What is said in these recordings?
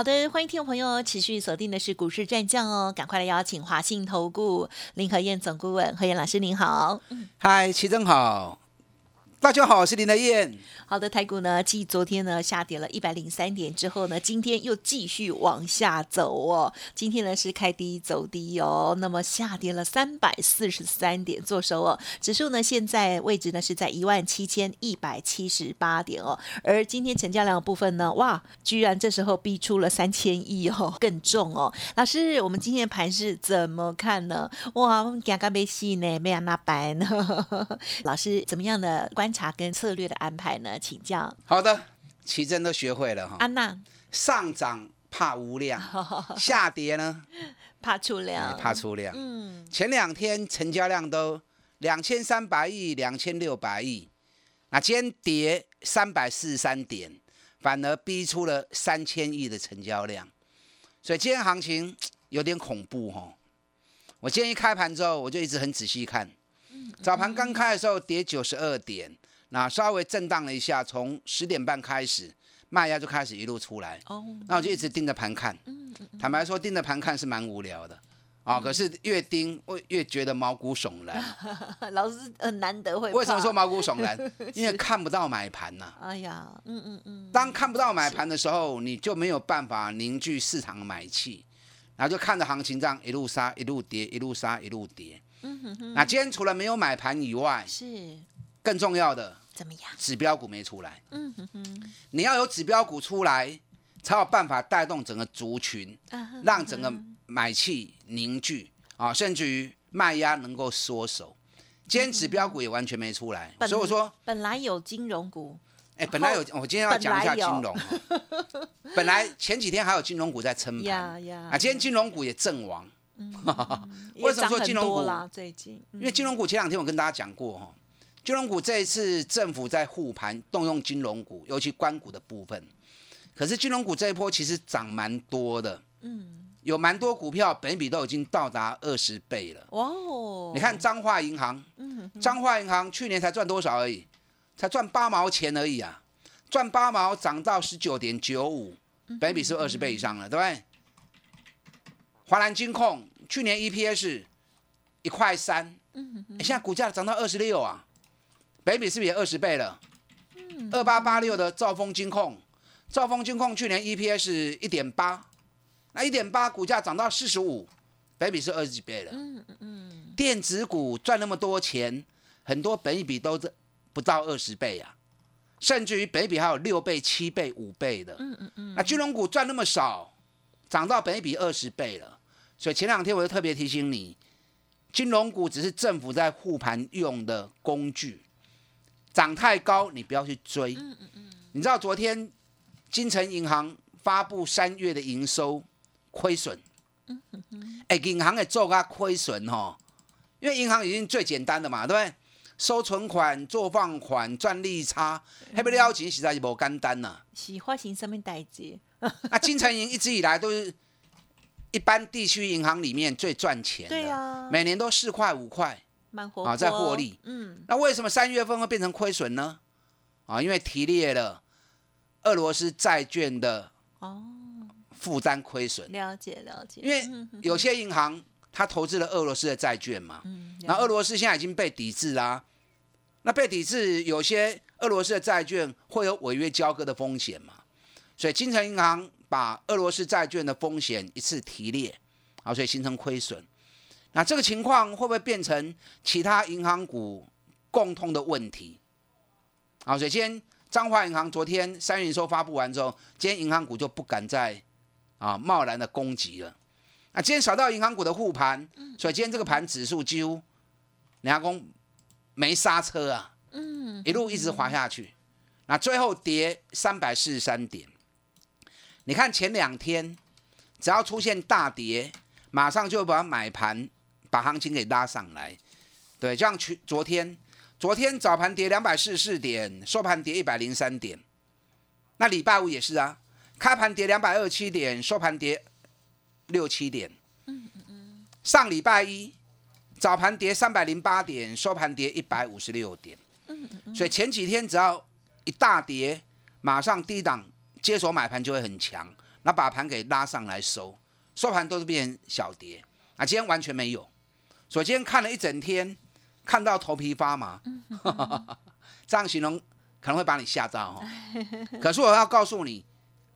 好的，欢迎听众朋友持续锁定的是股市战将哦，赶快来邀请华信投顾林和燕总顾问何燕老师您好。嗨，齐正好。大家好，我是林德燕。好的，台股呢，继昨天呢下跌了一百零三点之后呢，今天又继续往下走哦。今天呢是开低走低哦，那么下跌了三百四十三点，做收哦。指数呢现在位置呢是在一万七千一百七十八点哦。而今天成交量的部分呢，哇，居然这时候逼出了三千亿哦，更重哦。老师，我们今天的盘是怎么看呢？哇，我们刚刚被戏呢，没有那白呢。老师怎么样的观？察跟策略的安排呢？请教。好的，奇珍都学会了哈。安娜，上涨怕无量，下跌呢怕出量，怕出量。嗯，前两天成交量都两千三百亿、两千六百亿，那今天跌三百四十三点，反而逼出了三千亿的成交量，所以今天行情有点恐怖哈。我今天一开盘之后，我就一直很仔细看。早盘刚开的时候跌九十二点，那稍微震荡了一下，从十点半开始卖压就开始一路出来。哦，那我就一直盯着盘看。嗯坦白说，盯着盘看是蛮无聊的啊。可是越盯，我越觉得毛骨悚然。老师很难得会。为什么说毛骨悚然？因为看不到买盘呐。哎呀，嗯嗯嗯。当看不到买盘的时候，你就没有办法凝聚市场买气，然后就看着行情这样一路杀，一路跌，一路杀，一路跌。嗯哼哼，那今天除了没有买盘以外，是更重要的怎么样？指标股没出来。嗯哼哼，你要有指标股出来，才有办法带动整个族群，让整个买气凝聚啊，甚至于卖压能够缩手。今天指标股也完全没出来，所以我说本来有金融股，哎，本来有，我今天要讲一下金融。本来前几天还有金融股在撑盘，啊，今天金融股也阵亡。为什么说金融股？最近，因为金融股前两天我跟大家讲过哈，金融股这一次政府在护盘，动用金融股，尤其关股的部分。可是金融股这一波其实涨蛮多的，嗯，有蛮多股票本比都已经到达二十倍了。哦，你看彰化银行，彰化银行去年才赚多少而已，才赚八毛钱而已啊，赚八毛涨到十九点九五，本比是二十倍以上了，对不对？华南金控去年 EPS 一块三，嗯，现在股价涨到二十六啊，北比是不是也二十倍了？二八八六的兆丰金控，兆丰金控去年 EPS 一点八，那一点八股价涨到四十五，北比是二十几倍了。嗯嗯电子股赚那么多钱，很多本比都不到二十倍啊，甚至于北比还有六倍、七倍、五倍的。嗯嗯嗯，那金融股赚那么少，涨到北比二十倍了。所以前两天我就特别提醒你，金融股只是政府在护盘用的工具，涨太高你不要去追。嗯嗯嗯。你知道昨天金城银行发布三月的营收亏损，嗯。哎，银行也做个亏损哈，因为银行已经最简单的嘛，对不对？收存款、做放款、赚利差，还不了钱实在是无简单呐。是发行什么代志？啊金城银一直以来都是。一般地区银行里面最赚钱的，每年都四块五块，啊，在获利。嗯，那为什么三月份会变成亏损呢？啊，因为提列了俄罗斯债券的哦负担亏损。了解了解。因为有些银行它投资了俄罗斯的债券嘛，那俄罗斯现在已经被抵制啦。那被抵制，有些俄罗斯的债券会有违约交割的风险嘛，所以金城银行。把俄罗斯债券的风险一次提列，啊，所以形成亏损。那这个情况会不会变成其他银行股共通的问题？啊，所以今天彰化银行昨天三月营收发布完之后，今天银行股就不敢再啊贸然的攻击了。那今天扫到银行股的护盘，所以今天这个盘指数几乎人家公没刹车啊，嗯，一路一直滑下去，那最后跌三百四十三点。你看前两天，只要出现大跌，马上就把买盘把行情给拉上来。对，就像去昨天，昨天早盘跌两百四十四点，收盘跌一百零三点。那礼拜五也是啊，开盘跌两百二七点，收盘跌六七点。嗯嗯嗯。上礼拜一早盘跌三百零八点，收盘跌一百五十六点。嗯嗯。所以前几天只要一大跌，马上低档接手买盘就会很强，那把盘给拉上来收，收盘都是变成小跌。啊，今天完全没有。所以今天看了一整天。看到头皮发麻，这样形容可能会把你吓到哦。可是我要告诉你，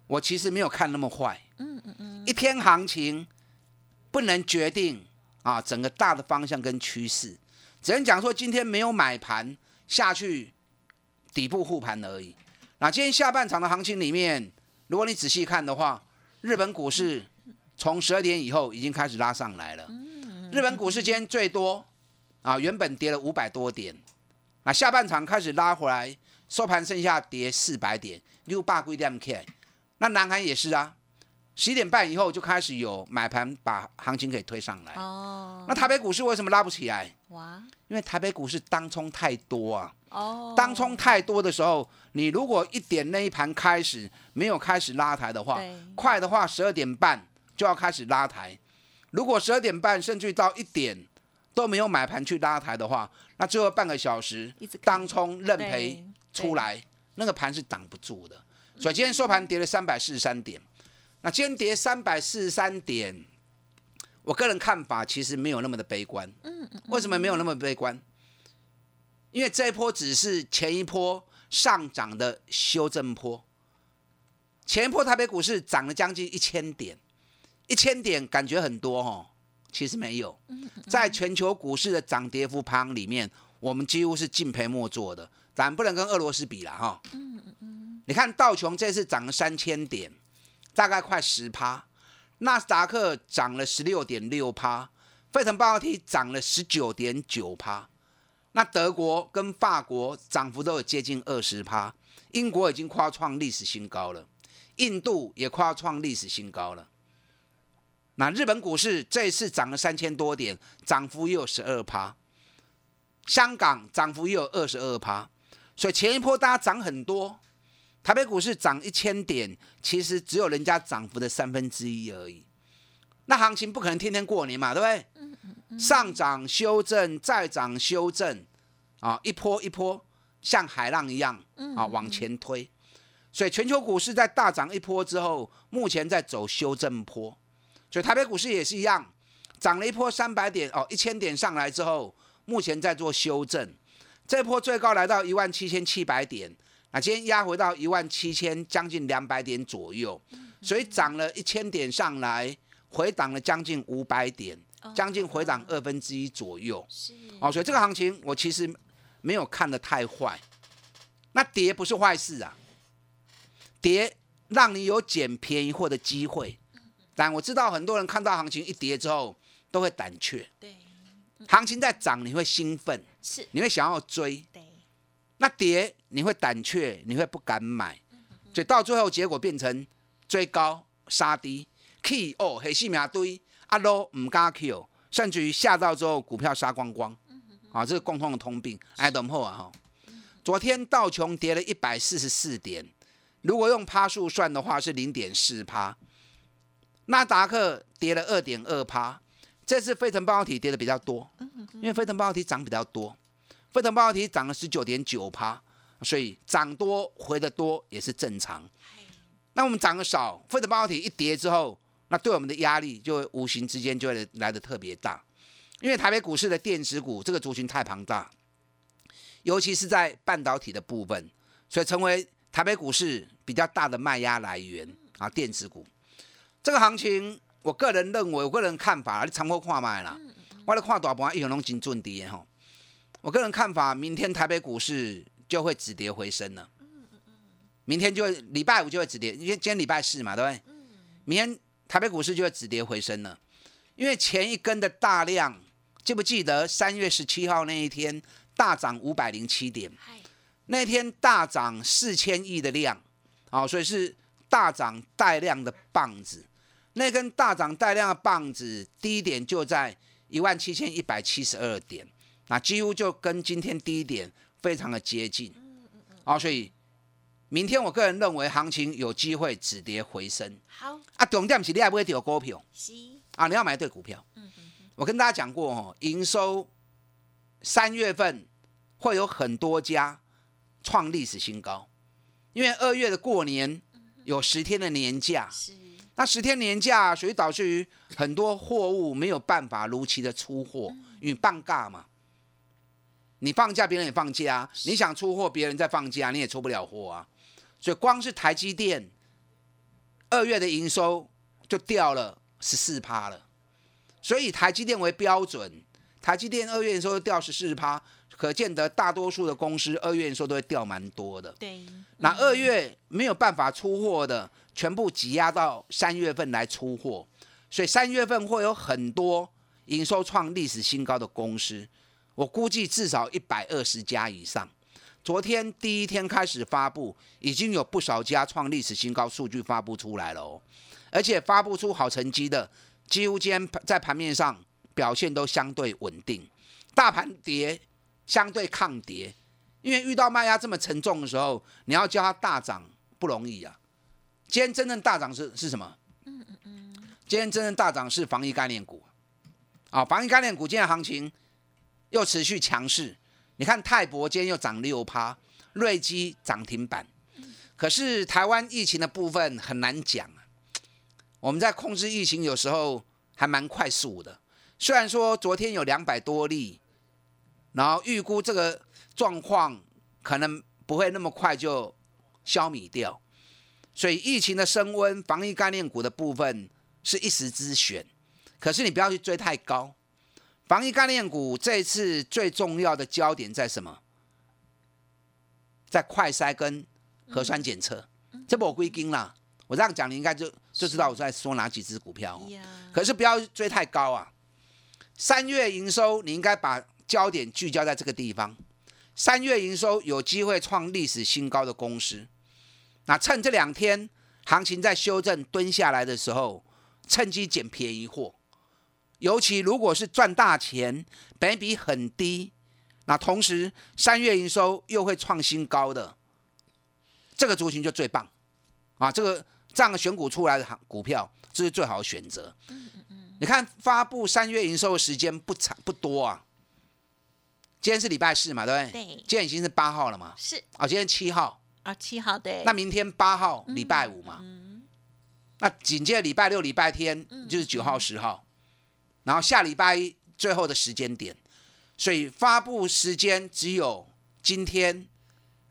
我其实没有看那么坏。嗯嗯嗯。一天行情不能决定啊整个大的方向跟趋势，只能讲说今天没有买盘下去底部护盘而已。那今天下半场的行情里面，如果你仔细看的话，日本股市从十二点以后已经开始拉上来了。日本股市今天最多。啊，原本跌了五百多点，那下半场开始拉回来，收盘剩下跌四百点，六八规点 K。那南韩也是啊，十一点半以后就开始有买盘把行情给推上来。哦。那台北股市为什么拉不起来？哇！因为台北股市当冲太多啊。哦。当冲太多的时候，你如果一点那一盘开始没有开始拉抬的话，快的话十二点半就要开始拉抬。如果十二点半甚至到一点。都没有买盘去拉抬的话，那最后半个小时当冲认赔出来，那个盘是挡不住的。所以今天收盘跌了三百四十三点。那今天跌三百四十三点，我个人看法其实没有那么的悲观。为什么没有那么悲观？因为这一波只是前一波上涨的修正波。前一波台北股市涨了将近一千点，一千点感觉很多哦。其实没有，在全球股市的涨跌幅排行里面，我们几乎是敬陪末座的，咱不能跟俄罗斯比了哈。嗯嗯嗯。你看道琼这次涨了三千点，大概快十趴；纳斯达克涨了十六点六趴，费城半导体涨了十九点九趴。那德国跟法国涨幅都有接近二十趴，英国已经跨创历史新高了，印度也跨创历史新高了。那日本股市这一次涨了三千多点，涨幅也有十二趴。香港涨幅也有二十二趴，所以前一波大家涨很多，台北股市涨一千点，其实只有人家涨幅的三分之一而已。那行情不可能天天过年嘛，对不对？上涨修正再涨修正，啊，一波一波像海浪一样啊往前推。所以全球股市在大涨一波之后，目前在走修正坡。所以台北股市也是一样，涨了一波三百点哦，一千点上来之后，目前在做修正，这波最高来到一万七千七百点，那今天压回到一万七千将近两百点左右，所以涨了一千点上来，回档了将近五百点，将近回档二分之一左右。是哦，所以这个行情我其实没有看得太坏，那跌不是坏事啊，跌让你有捡便宜货的机会。但我知道很多人看到行情一跌之后都会胆怯。对，行情在涨你会兴奋，是，你会想要追。对，那跌你会胆怯，你会不敢买，所以到最后结果变成追高杀低，K 哦黑细苗堆，阿罗唔敢 Q，甚至于下到之后股票杀光光，啊，这是共同的通病。哎，等后啊哈，昨天道琼跌了一百四十四点，如果用趴数算的话是零点四趴。纳达克跌了二点二趴，这次飞腾半导体跌的比较多，因为飞腾半导体涨比较多，飞腾半导体涨了十九点九趴，所以涨多回的多也是正常。那我们涨的少，飞腾半导体一跌之后，那对我们的压力就无形之间就会来的特别大，因为台北股市的电子股这个族群太庞大，尤其是在半导体的部分，所以成为台北股市比较大的卖压来源啊，电子股。这个行情，我个人认为，我个人看法，你参考看卖啦。我咧看大盘一样拢真准跌吼。我个人看法，明天台北股市就会止跌回升了。明天就会礼拜五就会止跌，因为今天礼拜四嘛，对不对？明天台北股市就会止跌回升了。因为前一根的大量，记不记得三月十七号那一天大涨五百零七点？那天大涨四千亿的量，啊，所以是大涨带量的棒子。那根大涨带量的棒子，低点就在一万七千一百七十二点，那几乎就跟今天低点非常的接近。哦，所以明天我个人认为行情有机会止跌回升。好，啊，重点是你要不会丢股票。是，啊，你要买对股票。我跟大家讲过哦，营收三月份会有很多家创历史新高，因为二月的过年有十天的年假，是，那十天年假，所以导致于很多货物没有办法如期的出货，因为放假嘛。你放假，别人也放假啊。你想出货，别人在放假，你也出不了货啊。所以光是台积电二月的营收就掉了十四趴了。所以以台积电为标准，台积电二月营收掉十四趴，可见得大多数的公司二月营收都会掉蛮多的。对，那二月没有办法出货的，全部挤压到三月份来出货，所以三月份会有很多营收创历史新高的公司，我估计至少一百二十家以上。昨天第一天开始发布，已经有不少家创历史新高数据发布出来了哦，而且发布出好成绩的，几乎今天在盘面上表现都相对稳定，大盘跌相对抗跌，因为遇到卖压这么沉重的时候，你要叫它大涨不容易啊。今天真正大涨是是什么？嗯嗯嗯。今天真正大涨是防疫概念股，啊，防疫概念股今天行情又持续强势。你看泰博今天又涨六趴，瑞基涨停板。可是台湾疫情的部分很难讲啊。我们在控制疫情有时候还蛮快速的，虽然说昨天有两百多例。然后预估这个状况可能不会那么快就消弭掉，所以疫情的升温，防疫概念股的部分是一时之选，可是你不要去追太高。防疫概念股这一次最重要的焦点在什么？在快筛跟核酸检测，这不我归根啦。我这样讲，你应该就就知道我在说哪几只股票。可是不要追太高啊！三月营收你应该把。焦点聚焦在这个地方，三月营收有机会创历史新高的公司，那趁这两天行情在修正蹲下来的时候，趁机捡便宜货。尤其如果是赚大钱，本比很低，那同时三月营收又会创新高的，这个族群就最棒啊！这个这样选股出来的股票，这是最好的选择。你看发布三月营收的时间不长不多啊。今天是礼拜四嘛，对不对？对。今天已经是八号了嘛？是。啊，今天七号。啊，七号对。那明天八号，礼拜五嘛。嗯。那紧接着礼拜六、礼拜天就是九号、十号，然后下礼拜一最后的时间点，所以发布时间只有今天、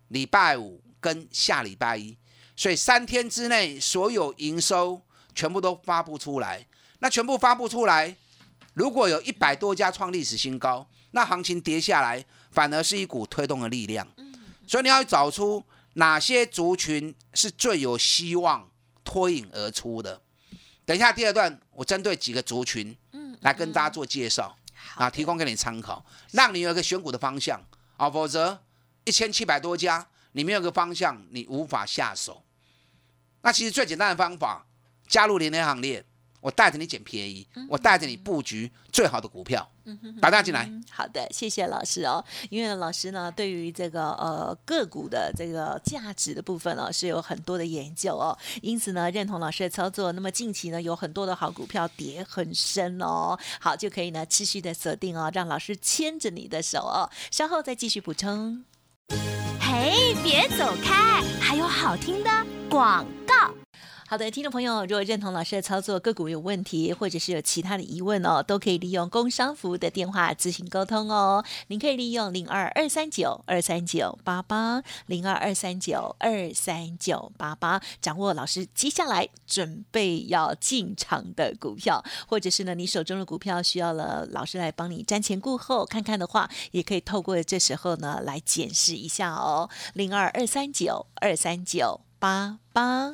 礼拜五跟下礼拜一，所以三天之内所有营收全部都发布出来。那全部发布出来，如果有一百多家创历史新高。那行情跌下来，反而是一股推动的力量。所以你要找出哪些族群是最有希望脱颖而出的。等一下第二段，我针对几个族群，来跟大家做介绍，啊，提供给你参考，让你有一个选股的方向啊。否则一千七百多家，你没有个方向，你无法下手。那其实最简单的方法，加入联联行列。我带着你捡便宜，我带着你布局最好的股票，打大进来。好的，谢谢老师哦。因为老师呢，对于这个呃个股的这个价值的部分呢，是有很多的研究哦。因此呢，认同老师的操作。那么近期呢，有很多的好股票跌很深哦。好，就可以呢持续的锁定哦，让老师牵着你的手哦。稍后再继续补充。嘿，别走开，还有好听的广告。好的，听众朋友，如果认同老师的操作，个股有问题，或者是有其他的疑问哦，都可以利用工商服务的电话咨询沟通哦。您可以利用零二二三九二三九八八零二二三九二三九八八，掌握老师接下来准备要进场的股票，或者是呢，你手中的股票需要了老师来帮你瞻前顾后看看的话，也可以透过这时候呢来检视一下哦。零二二三九二三九八八。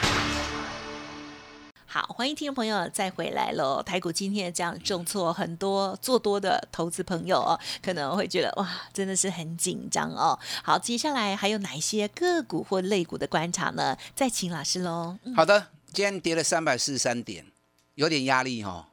好，欢迎听众朋友再回来喽！台股今天这样重挫，很多做多的投资朋友哦，可能会觉得哇，真的是很紧张哦。好，接下来还有哪一些个股或类股的观察呢？再请老师喽。嗯好的，今天跌了三百四十三点，有点压力哈、哦，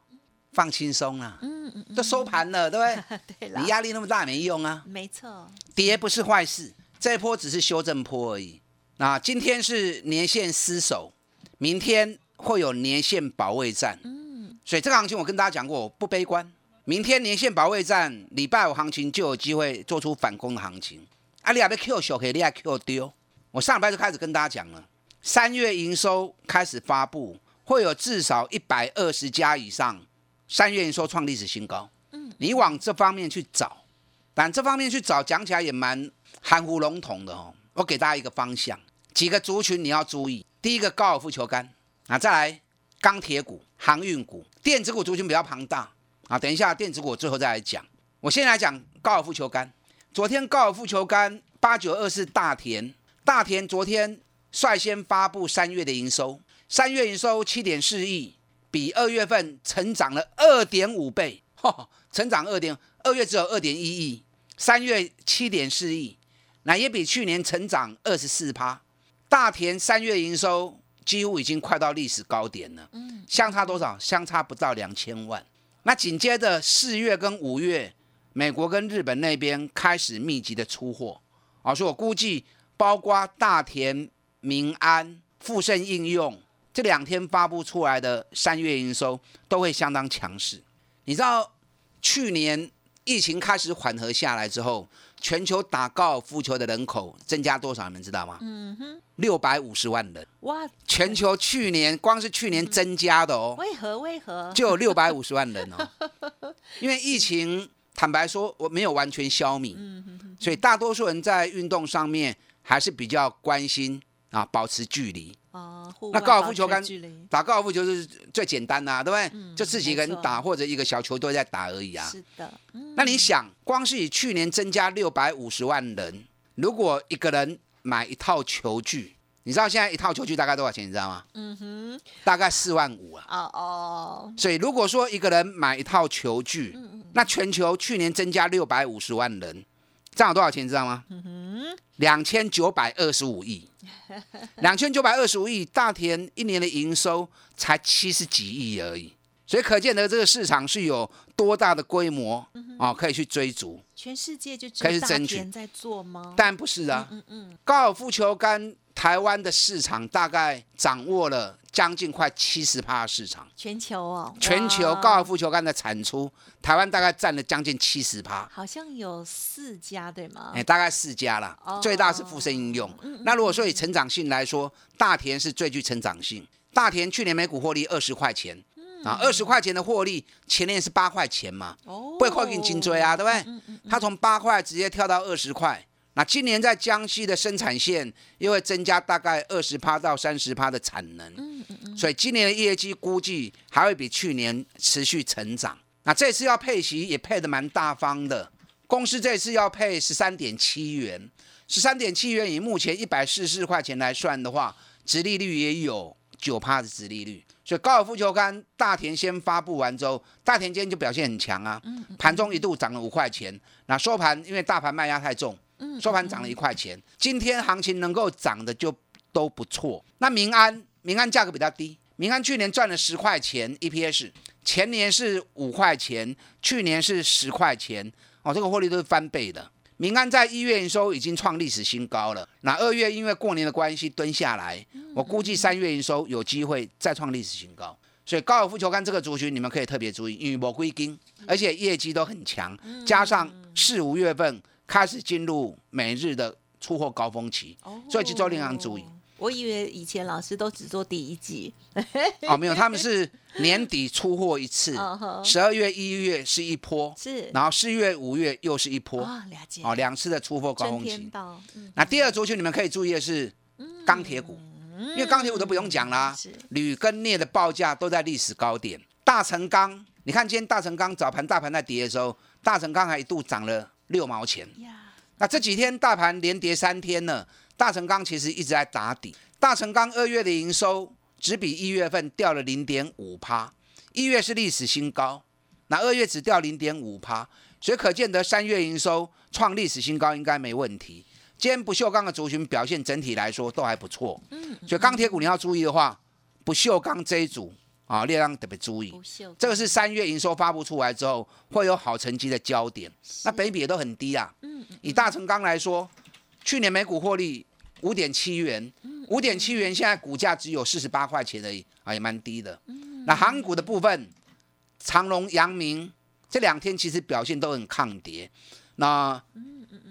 放轻松啦，嗯嗯都收盘了，对不对？对了你，压力那么大没用啊，没错，跌不是坏事，这一波只是修正波而已。那今天是年线失守，明天会有年线保卫战。嗯，所以这个行情我跟大家讲过，我不悲观。明天年线保卫战，礼拜五行情就有机会做出反攻的行情。啊，你还被 Q 小，可以你还 Q 丢。我上礼拜就开始跟大家讲了，三月营收开始发布，会有至少一百二十家以上三月营收创历史新高。嗯，你往这方面去找，但这方面去找讲起来也蛮含糊笼统的哦。我给大家一个方向，几个族群你要注意。第一个高尔夫球杆，啊，再来钢铁股、航运股、电子股族群比较庞大啊。等一下电子股最后再来讲。我先来讲高尔夫球杆。昨天高尔夫球杆八九二四大田，大田昨天率先发布三月的营收，三月营收七点四亿，比二月份成长了二点五倍，哈，成长二点，二月只有二点一亿，三月七点四亿，那也比去年成长二十四趴。大田三月营收几乎已经快到历史高点了，嗯相差多少？相差不到两千万。那紧接着四月跟五月，美国跟日本那边开始密集的出货，啊，所以我估计包括大田、民安、富盛应用这两天发布出来的三月营收都会相当强势。你知道去年疫情开始缓和下来之后，全球打高尔夫球的人口增加多少？你们知道吗？嗯哼，六百五十万人，哇，全球去年光是去年增加的哦，为何为何？就有六百五十万人哦。因为疫情，坦白说，我没有完全消弭，所以大多数人在运动上面还是比较关心啊，保持距离。哦，那高尔夫球杆打高尔夫球是最简单的、啊，对不对？嗯就自己一个人打，或者一个小球队在打而已啊。是的，嗯那你想，光是以去年增加六百五十万人，如果一个人买一套球具，你知道现在一套球具大概多少钱？你知道吗？嗯哼，大概四万五啊。哦哦，所以如果说一个人买一套球具，嗯那全球去年增加六百五十万人，这样有多少钱？你知道吗？两千九百二十五亿，两千九百二十五亿，大田一年的营收才七十几亿而已，所以可见得这个市场是有多大的规模哦，可以去追逐。全世界就只有大田在做吗？但不是啊，嗯嗯，高尔夫球杆台湾的市场大概掌握了将近快七十趴的市场。全球哦，全球高尔夫球杆的产出，台湾大概占了将近七十趴，好像有四家对吗？哎，大概四家啦哦，最大是富盛应用。那如果说以成长性来说，大田是最具成长性。大田去年每股获利二十块钱，啊，二十块钱的获利，前年是八块钱嘛，哦，不会快给你颈椎啊，对不对？他从八块直接跳到二十块。那今年在江西的生产线又会增加大概二十趴到三十趴的产能，嗯嗯嗯所以今年的业绩估计还会比去年持续成长。那这次要配息也配的蛮大方的，公司这次要配十三点七元，十三点七元以目前一百四十四块钱来算的话，殖利率也有九趴的殖利率。所以高尔夫球杆大田先发布完之后，大田今天就表现很强啊，盘中一度涨了五块钱，那收盘因为大盘卖压太重，收盘涨了一块钱。今天行情能够涨的就都不错。那民安，民安价格比较低，民安去年赚了十块钱 EPS，前年是五块钱，去年是十块钱，哦，这个获利都是翻倍的。民安在一月营收已经创历史新高了，那二月因为过年的关系蹲下来，我估计三月营收有机会再创历史新高。所以高尔夫球杆这个族群，你们可以特别注意，因为魔归金，而且业绩都很强，加上四五月份开始进入每日的出货高峰期，所以这周令人注意。我以为以前老师都只做第一季，哦，没有，他们是年底出货一次，十二月、一月是一波，是，然后四月、五月又是一波，啊，了解，哦，两次的出货高峰期。嗯。那第二族群你们可以注意的是钢铁股，因为钢铁股都不用讲啦是，铝跟镍的报价都在历史高点。大成钢，你看今天大成钢早盘大盘在跌的时候，大成钢还一度涨了六毛钱。那这几天大盘连跌三天呢，大成钢其实一直在打底。大成钢二月的营收只比一月份掉了零点五趴，一月是历史新高，那二月只掉零点五趴，所以可见得三月营收创历史新高应该没问题。今天不锈钢的族群表现整体来说都还不错，所以钢铁股你要注意的话，不锈钢这一组啊，列让特别注意。这个是三月营收发布出来之后会有好成绩的焦点，那北比也都很低啊。以大成钢来说，去年每股获利五点七元，五点七元现在股价只有四十八块钱而已啊，也蛮低的。那航股的部分，长隆、阳明这两天其实表现都很抗跌。那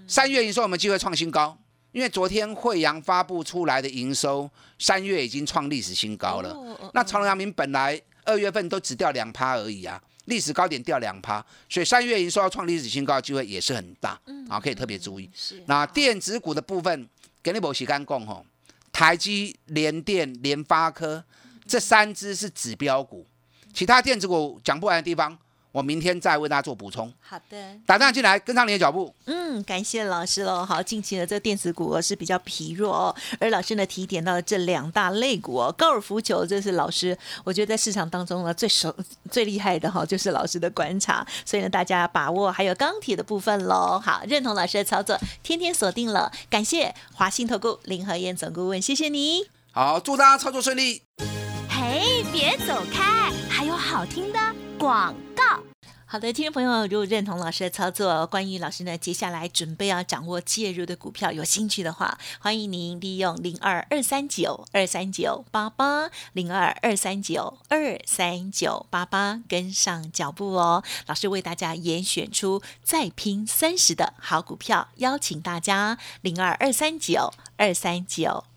三月营收有没有机会创新高？因为昨天惠阳发布出来的营收，三月已经创历史新高了。哦哦那长隆、阳明本来二月份都只掉两趴而已啊，历史高点掉两趴，所以三月营收要创历史新高的机会也是很大，啊，可以特别注意。是那电子股的部分，给你某洗干供吼，台积、联电、联发科这三只是指标股，其他电子股讲不完的地方，我明天再为大家做补充。好的。打电话进来，跟上你的脚步。嗯，感谢老师喽。好，近期的这个电子股哦是比较疲弱哦，而老师呢提点到了这两大类股哦，高尔夫球这是老师我觉得在市场当中呢最熟 最厉害的哈、就是老师的观察，所以呢大家把握还有钢铁的部分喽。好，认同老师的操作，天天锁定了。感谢华信投顾林和燕总顾问，谢谢你。好，祝大家操作顺利。嘿，别走开，还有好听的广告。好的，听众朋友，如果认同老师的操作，关于老师呢接下来准备要掌握介入的股票有兴趣的话，欢迎您利用零二二三九二三九八八零二二三九二三九八八跟上脚步哦。老师为大家严选出再拼三十的好股票，邀请大家零二二三九二三九